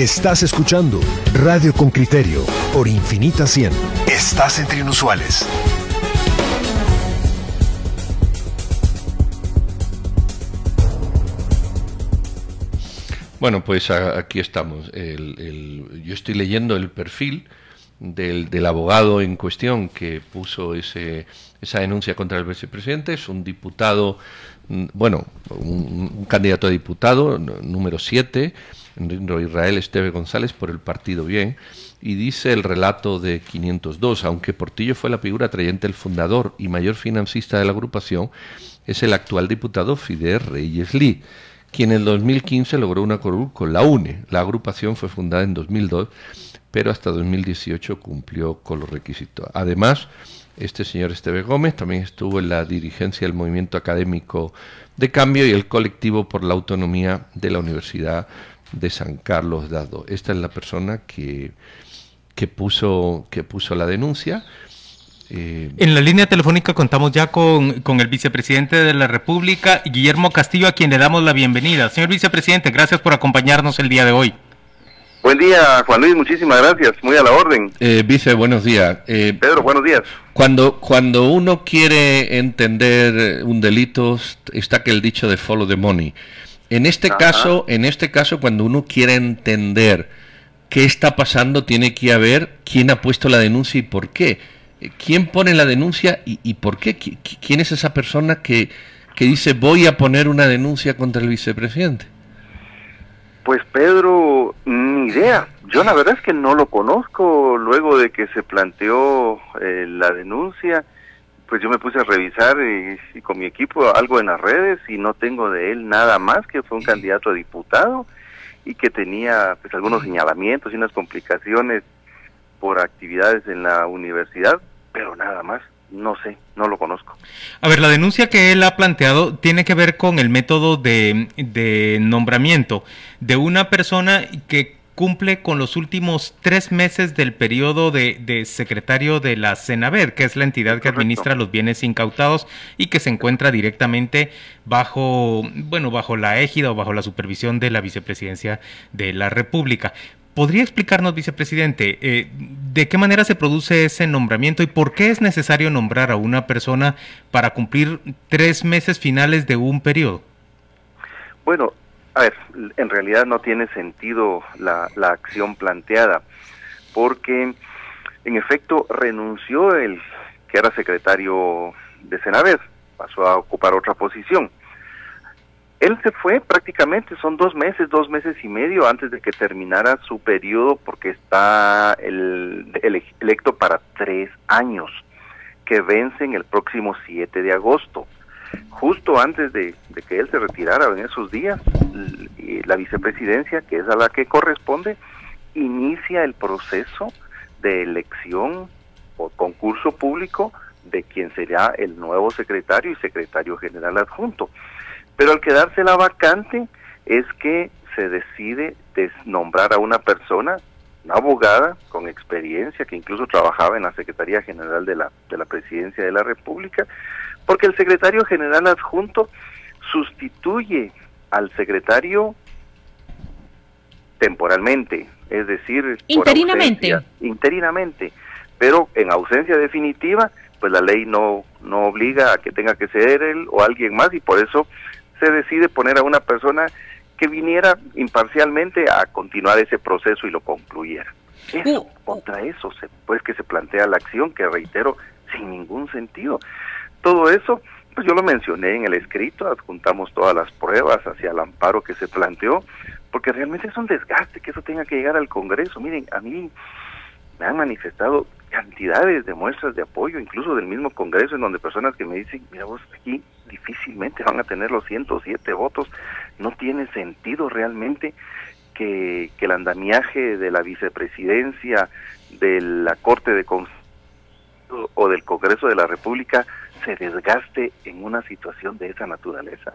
Estás escuchando Radio con Criterio por Infinita 100. Estás entre inusuales. Bueno, pues aquí estamos. yo estoy leyendo el perfil del, abogado en cuestión que puso ese, esa denuncia contra el vicepresidente. Es un diputado, bueno, un, candidato a diputado, número 7, Israel Esteve González, por el Partido Bien. Y dice el relato de 502, aunque Portillo fue la figura atrayente, el fundador y mayor financista de la agrupación, es el actual diputado Fidel Reyes Lee quien en 2015 logró una curul con la UNE. La agrupación fue fundada en 2002, pero hasta 2018 cumplió con los requisitos. Además, este señor Esteve Gómez también estuvo en la dirigencia del movimiento académico de cambio y el colectivo por la autonomía de la Universidad de San Carlos Dado. Esta es la persona que, que, puso, que puso la denuncia. Eh, en la línea telefónica contamos ya con, con, el vicepresidente de la República, Guillermo Castillo, a quien le damos la bienvenida. Señor vicepresidente, gracias por acompañarnos el día de hoy. Buen día, Juan Luis, muchísimas gracias, muy a la orden. Eh, vice, buenos días. Eh, Pedro, buenos días. Cuando, cuando uno quiere entender un delito, está que el dicho de follow the money. En este caso, en este caso, cuando uno quiere entender qué está pasando, tiene que haber quién ha puesto la denuncia y por qué ¿Quién pone la denuncia y, por qué? ¿Quién es esa persona que, que dice voy a poner una denuncia contra el vicepresidente? Pues Pedro, ni idea. Yo la verdad es que no lo conozco. Luego de que se planteó eh, la denuncia, pues yo me puse a revisar y, con mi equipo algo en las redes y no tengo de él nada más que fue un candidato a diputado y que tenía pues algunos señalamientos y unas complicaciones por actividades en la universidad, pero nada más. No sé, no lo conozco. A ver, la denuncia que él ha planteado tiene que ver con el método de, de nombramiento de una persona que cumple con los últimos tres meses del periodo de, secretario de la Senaver, que es la entidad que administra los bienes incautados y que se encuentra directamente bajo, bueno, bajo la égida o bajo la supervisión de la vicepresidencia de la República. ¿Podría explicarnos, vicepresidente, eh, de qué manera se produce ese nombramiento y por qué es necesario nombrar a una persona para cumplir tres meses finales de un periodo? Bueno, a ver, en realidad no tiene sentido la, acción planteada, porque en efecto renunció el que era secretario de Senaver, pasó a ocupar otra posición. Él se fue prácticamente, son dos meses, dos meses y medio antes de que terminara su periodo porque está el, electo para tres años, que vencen el próximo 7 de agosto. Justo antes de, que él se retirara en esos días, la vicepresidencia, que es a la que corresponde, inicia el proceso de elección o concurso público de quien será el nuevo secretario y secretario general adjunto. Pero al quedarse la vacante es que se decide desnombrar a una persona, una abogada con experiencia que incluso trabajaba en la Secretaría General de la, de la Presidencia de la República, porque el secretario general adjunto sustituye al secretario temporalmente, es decir, interinamente. interinamente, pero en ausencia definitiva, pues la ley no no obliga a que tenga que ser él o alguien más y por eso se decide poner a una persona que viniera imparcialmente a continuar ese proceso y lo concluyera. Eso, contra eso, se, pues que se plantea la acción, que reitero, sin ningún sentido. Todo eso, pues yo lo mencioné en el escrito, adjuntamos todas las pruebas hacia el amparo que se planteó, porque realmente es un desgaste que eso tenga que llegar al Congreso. Miren, a mí me han manifestado cantidades de muestras de apoyo, incluso del mismo Congreso, en donde personas que me dicen, mira vos, aquí difícilmente van a tener los 107 votos, no tiene sentido realmente que, que el andamiaje de la vicepresidencia, de la Corte de Constitución o del Congreso de la República se desgaste en una situación de esa naturaleza.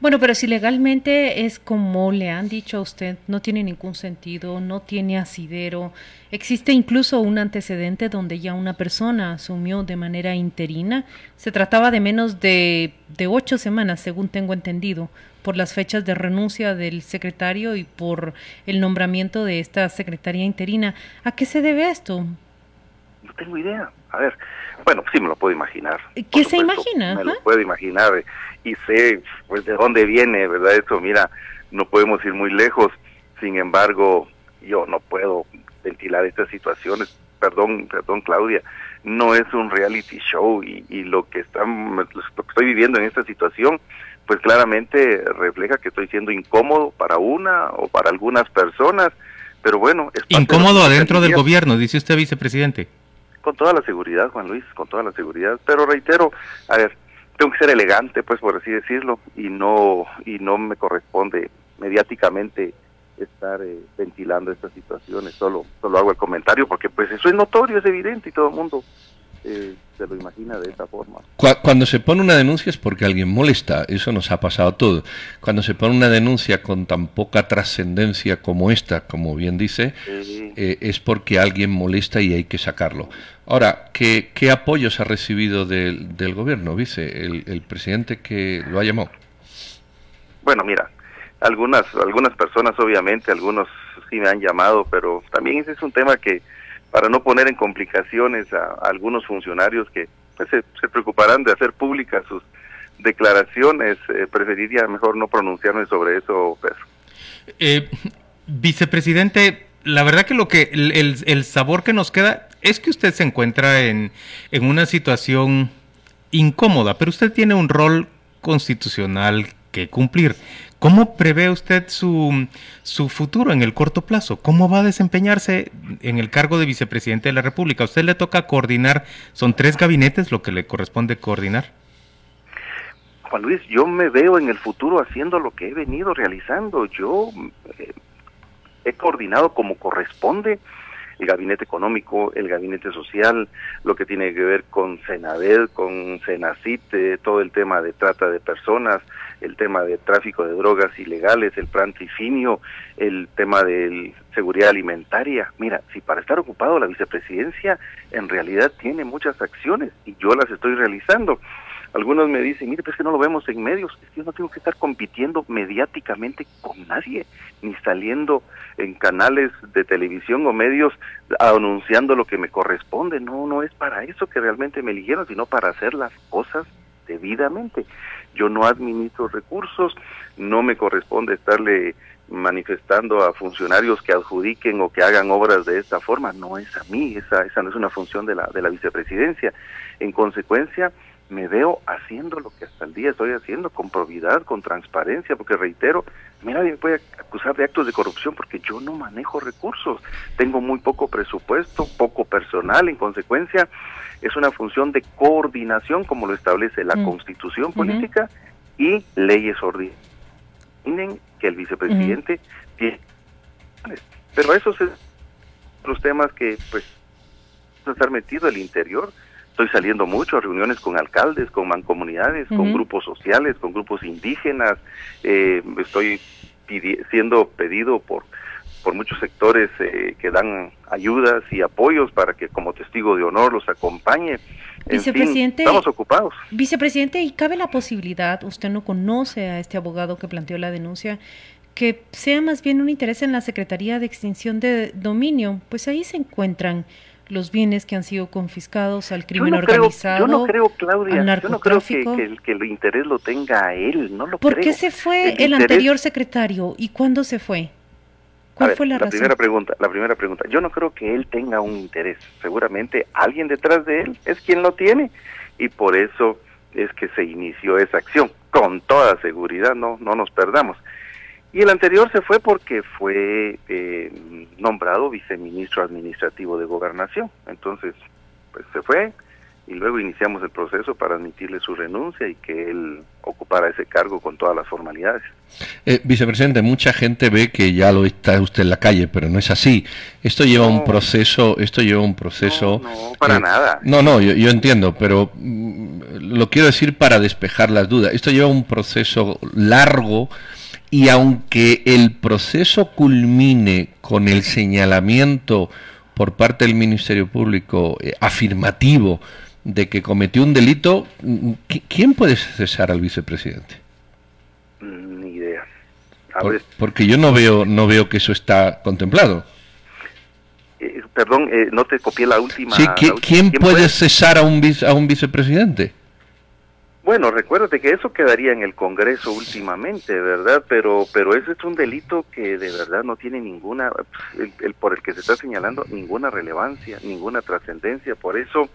Bueno, pero si legalmente es como le han dicho a usted, no tiene ningún sentido, no tiene asidero, existe incluso un antecedente donde ya una persona asumió de manera interina, se trataba de menos de, de ocho semanas, según tengo entendido, por las fechas de renuncia del secretario y por el nombramiento de esta secretaría interina. ¿A qué se debe esto? No tengo idea. A ver, bueno, sí me lo puedo imaginar. ¿Qué se imagina? Me lo puedo imaginar y sé pues de dónde viene, ¿verdad? Eso, mira, no podemos ir muy lejos. Sin embargo, yo no puedo ventilar estas situaciones. Perdón, perdón, Claudia, no es un reality show y, lo que están, lo que estoy viviendo en esta situación, pues claramente refleja que estoy siendo incómodo para una o para algunas personas, pero bueno. Es incómodo adentro del gobierno, dice usted, vicepresidente. Con toda la seguridad, Juan Luis, con toda la seguridad. Pero reitero, a ver, tengo que ser elegante, pues por así decirlo, y no y no me corresponde mediáticamente estar eh, ventilando estas situaciones. Solo solo hago el comentario porque pues eso es notorio, es evidente y todo el mundo eh, se lo imagina de esa forma. Cuando se pone una denuncia es porque alguien molesta, eso nos ha pasado todo. Cuando se pone una denuncia con tan poca trascendencia como esta, como bien dice, eh, es porque alguien molesta y hay que sacarlo. Ahora, ¿qué, qué apoyos ha recibido del, del gobierno, vice, el, el presidente que lo ha llamado? Bueno, mira, algunas algunas personas obviamente, algunos sí me han llamado, pero también ese es un tema que para no poner en complicaciones a, algunos funcionarios que pues, se, preocuparán de hacer públicas sus declaraciones, eh, preferiría mejor no pronunciarme sobre eso, Pedro. Eh, vicepresidente, la verdad que lo que el, el, sabor que nos queda es que usted se encuentra en, en una situación incómoda, pero usted tiene un rol constitucional cumplir. ¿Cómo prevé usted su, su futuro en el corto plazo? ¿Cómo va a desempeñarse en el cargo de vicepresidente de la República? ¿A usted le toca coordinar? ¿Son tres gabinetes lo que le corresponde coordinar? Juan Luis, yo me veo en el futuro haciendo lo que he venido realizando. Yo eh, he coordinado como corresponde el gabinete económico, el gabinete social, lo que tiene que ver con Senadel, con Senacite, todo el tema de trata de personas, el tema de tráfico de drogas ilegales, el plan trifinio, el tema de seguridad alimentaria. Mira, si para estar ocupado la vicepresidencia en realidad tiene muchas acciones y yo las estoy realizando. Algunos me dicen, mire, pues es que no lo vemos en medios, es que yo no tengo que estar compitiendo mediáticamente con nadie, ni saliendo en canales de televisión o medios anunciando lo que me corresponde. No, no es para eso que realmente me eligieron, sino para hacer las cosas debidamente. Yo no administro recursos, no me corresponde estarle manifestando a funcionarios que adjudiquen o que hagan obras de esta forma, no es a mí, esa, esa no es una función de la, de la vicepresidencia. En consecuencia, me veo haciendo lo que hasta el día estoy haciendo, con probidad, con transparencia, porque reitero, mira, me puede acusar de actos de corrupción porque yo no manejo recursos, tengo muy poco presupuesto, poco personal, en consecuencia, es una función de coordinación, como lo establece la mm. constitución política y leyes ordinarias. que el vicepresidente tiene. Pero esos son los temas que, pues, estar metido el interior Estoy saliendo mucho a reuniones con alcaldes, con mancomunidades, con grupos sociales, con grupos indígenas. Eh, estoy siendo pedido por por muchos sectores eh, que dan ayudas y apoyos para que como testigo de honor los acompañe. Vicepresidente, estamos ocupados. Vicepresidente, ¿y cabe la posibilidad, usted no conoce a este abogado que planteó la denuncia, que sea más bien un interés en la Secretaría de Extinción de Dominio? Pues ahí se encuentran los bienes que han sido confiscados al crimen organizado. yo no creo, Claudia, yo no creo que, que, el, interés lo tenga a él, no lo ¿Por qué se fue el, anterior secretario y cuándo se fue? ¿Cuál fue la, razón? primera pregunta, la primera pregunta. Yo no creo que él tenga un interés. Seguramente alguien detrás de él es quien lo tiene y por eso es que se inició esa acción. Con toda seguridad, no, no nos perdamos. Y el anterior se fue porque fue eh, nombrado viceministro administrativo de gobernación. Entonces, pues se fue y luego iniciamos el proceso para admitirle su renuncia y que él ocupara ese cargo con todas las formalidades. Eh, vicepresidente, mucha gente ve que ya lo está usted en la calle, pero no es así. Esto lleva un proceso, esto lleva un proceso. No, para nada. No, no, yo, yo entiendo, pero mm, lo quiero decir para despejar las dudas. Esto lleva un proceso largo y aunque el proceso culmine con el señalamiento por parte del Ministerio Público eh, afirmativo de que cometió un delito, ¿quién puede cesar al vicepresidente? Ni idea. porque yo no veo, no veo que eso está contemplado. Eh, perdón, eh, no te copié la última. Sí, ¿quién, puede, cesar a un, a un vicepresidente? Bueno, recuérdate que eso quedaría en el Congreso últimamente, ¿verdad? Pero pero ese es un delito que de verdad no tiene ninguna, el, por el que se está señalando, ninguna relevancia, ninguna trascendencia. Por eso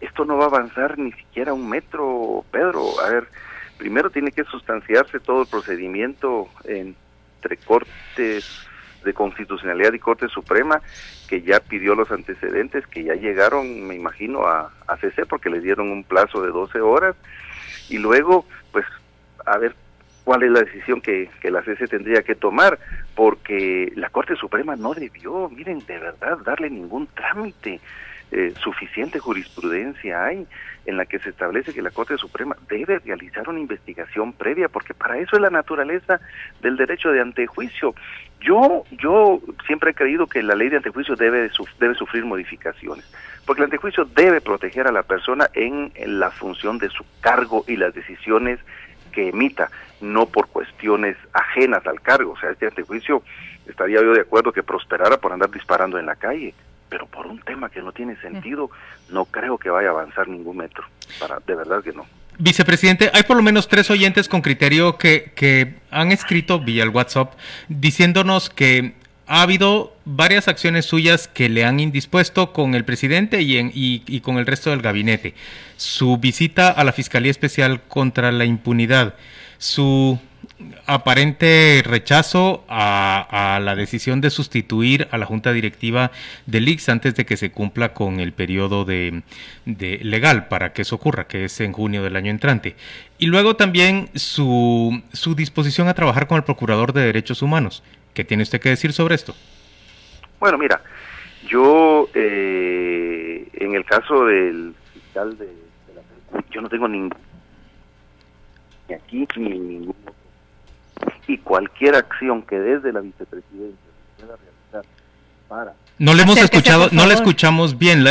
esto no va a avanzar ni siquiera un metro, Pedro. A ver, primero tiene que sustanciarse todo el procedimiento entre Cortes de Constitucionalidad y Corte Suprema, que ya pidió los antecedentes, que ya llegaron, me imagino, a, a CC porque le dieron un plazo de 12 horas y luego, pues, a ver cuál es la decisión que, que la CC tendría que tomar, porque la Corte Suprema no debió, miren, de verdad, darle ningún trámite. Eh, suficiente jurisprudencia hay en la que se establece que la Corte Suprema debe realizar una investigación previa, porque para eso es la naturaleza del derecho de antejuicio. Yo, yo siempre he creído que la ley de antejuicio debe, debe sufrir modificaciones, porque el antejuicio debe proteger a la persona en, la función de su cargo y las decisiones que emita, no por cuestiones ajenas al cargo. O sea, este antejuicio estaría yo de acuerdo que prosperara por andar disparando en la calle, pero por un tema que no tiene sentido, no creo que vaya a avanzar ningún metro. Para, de verdad que no. Vicepresidente, hay por lo menos tres oyentes con criterio que, que han escrito vía el WhatsApp diciéndonos que ha habido varias acciones suyas que le han indispuesto con el presidente y, en, y, y, con el resto del gabinete. Su visita a la Fiscalía Especial contra la Impunidad, su aparente rechazo a, la decisión de sustituir a la junta directiva del IX antes de que se cumpla con el periodo de, legal para que eso ocurra, que es en junio del año entrante. Y luego también su, su disposición a trabajar con el Procurador de Derechos Humanos. ¿Qué tiene usted que decir sobre esto? Bueno, mira, yo eh, en el caso del fiscal de, la yo no tengo ni aquí ni ningún y cualquier acción que desde la vicepresidencia se pueda realizar para no le hemos escuchado, no le escuchamos bien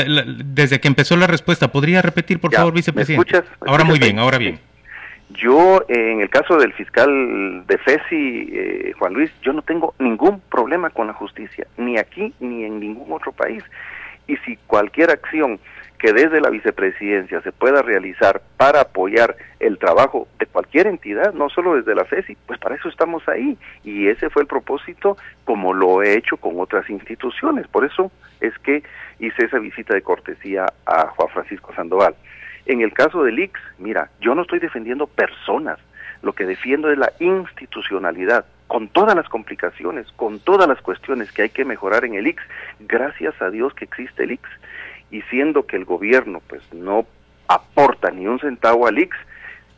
desde que empezó la respuesta. ¿Podría repetir, por favor, vicepresidente? ahora muy bien, ahora bien. Yo, en el caso del fiscal de FESI, eh, Juan Luis, yo no tengo ningún problema con la justicia, ni aquí ni en ningún otro país. Y si cualquier acción que desde la vicepresidencia se pueda realizar para apoyar el trabajo de cualquier entidad, no solo desde la FESI, pues para eso estamos ahí. Y ese fue el propósito como lo he hecho con otras instituciones. Por eso es que hice esa visita de cortesía a Juan Francisco Sandoval. En el caso del IX, mira, yo no estoy defendiendo personas, lo que defiendo es la institucionalidad, con todas las complicaciones, con todas las cuestiones que hay que mejorar en el IX, gracias a Dios que existe el IX y siendo que el gobierno pues no aporta ni un centavo al IX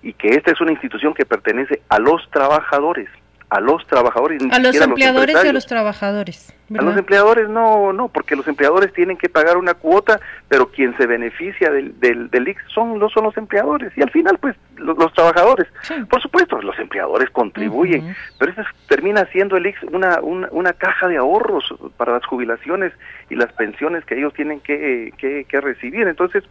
y que esta es una institución que pertenece a los trabajadores, a los trabajadores. a los empleadores y a los trabajadores. A los empleadores no, no, porque los empleadores tienen que pagar una cuota, pero quien se beneficia del, del, del IX son, los, son los empleadores y al final pues los, trabajadores. Por supuesto, los empleadores contribuyen, pero eso termina siendo el IX una, una, una, caja de ahorros para las jubilaciones y las pensiones que ellos tienen que, que, que recibir. Entonces,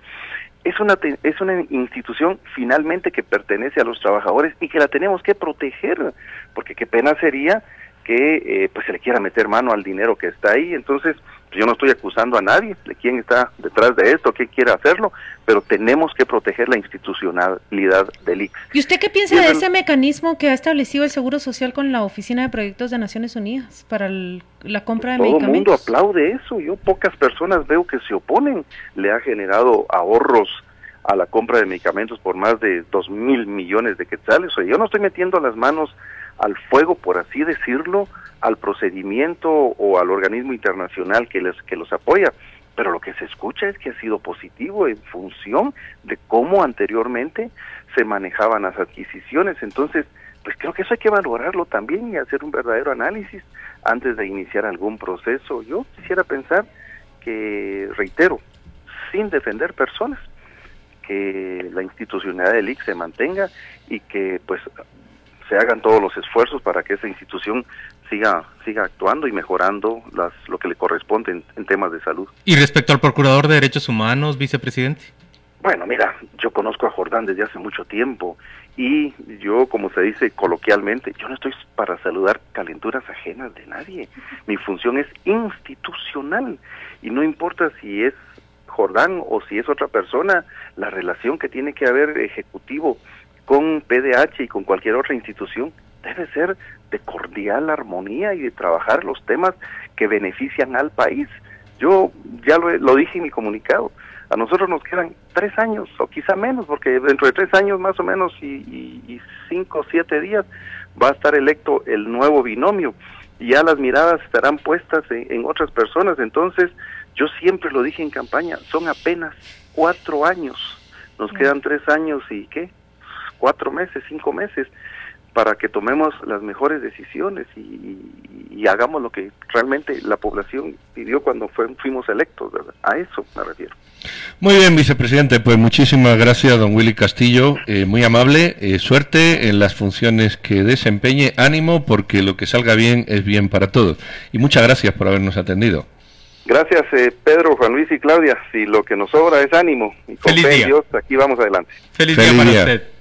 es una, es una institución finalmente que pertenece a los trabajadores y que la tenemos que proteger, porque qué pena sería que eh, pues se le quiera meter mano al dinero que está ahí. Entonces, yo no estoy acusando a nadie de quién está detrás de esto, qué quiere hacerlo, pero tenemos que proteger la institucionalidad del IX. ¿Y usted qué piensa de ese mecanismo que ha establecido el Seguro Social con la Oficina de Proyectos de Naciones Unidas para la compra de medicamentos? Todo el mundo aplaude eso. Yo pocas personas veo que se oponen. Le ha generado ahorros a la compra de medicamentos por más de dos mil millones de quetzales. O sea, yo no estoy metiendo las manos al fuego, por así decirlo, al procedimiento o al organismo internacional que, les, que los apoya, pero lo que se escucha es que ha sido positivo en función de cómo anteriormente se manejaban las adquisiciones. Entonces, pues creo que eso hay que valorarlo también y hacer un verdadero análisis antes de iniciar algún proceso. Yo quisiera pensar que, reitero, sin defender personas, que la institucionalidad del IC se mantenga y que pues se hagan todos los esfuerzos para que esa institución siga siga actuando y mejorando las, lo que le corresponde en, temas de salud. ¿Y respecto al Procurador de Derechos Humanos, vicepresidente? Bueno, mira, yo conozco a Jordán desde hace mucho tiempo y yo, como se dice coloquialmente, yo no estoy para saludar calenturas ajenas de nadie. Mi función es institucional y no importa si es Jordán o si es otra persona, la relación que tiene que haber ejecutivo con PDH y con cualquier otra institución debe ser de cordial armonía y de trabajar los temas que benefician al país. Yo ya lo, lo dije en mi comunicado, a nosotros nos quedan tres años o quizá menos, porque dentro de tres años más o menos y, cinco o siete días va a estar electo el nuevo binomio y ya las miradas estarán puestas en, otras personas. Entonces, yo siempre lo dije en campaña, son apenas cuatro años, nos quedan tres años y qué, cuatro meses, cinco meses para que tomemos las mejores decisiones y, hagamos lo que realmente la población pidió cuando fuimos electos, A eso me refiero. Muy bien, vicepresidente, pues muchísimas gracias, don Willy Castillo, eh, muy amable, eh, suerte en las funciones que desempeñe, ánimo, porque lo que salga bien es bien para todos. Y muchas gracias por habernos atendido. Gracias, eh, Pedro, Juan Luis y Claudia. Si lo que nos sobra es ánimo y con Dios, aquí vamos adelante. Feliz, día para usted.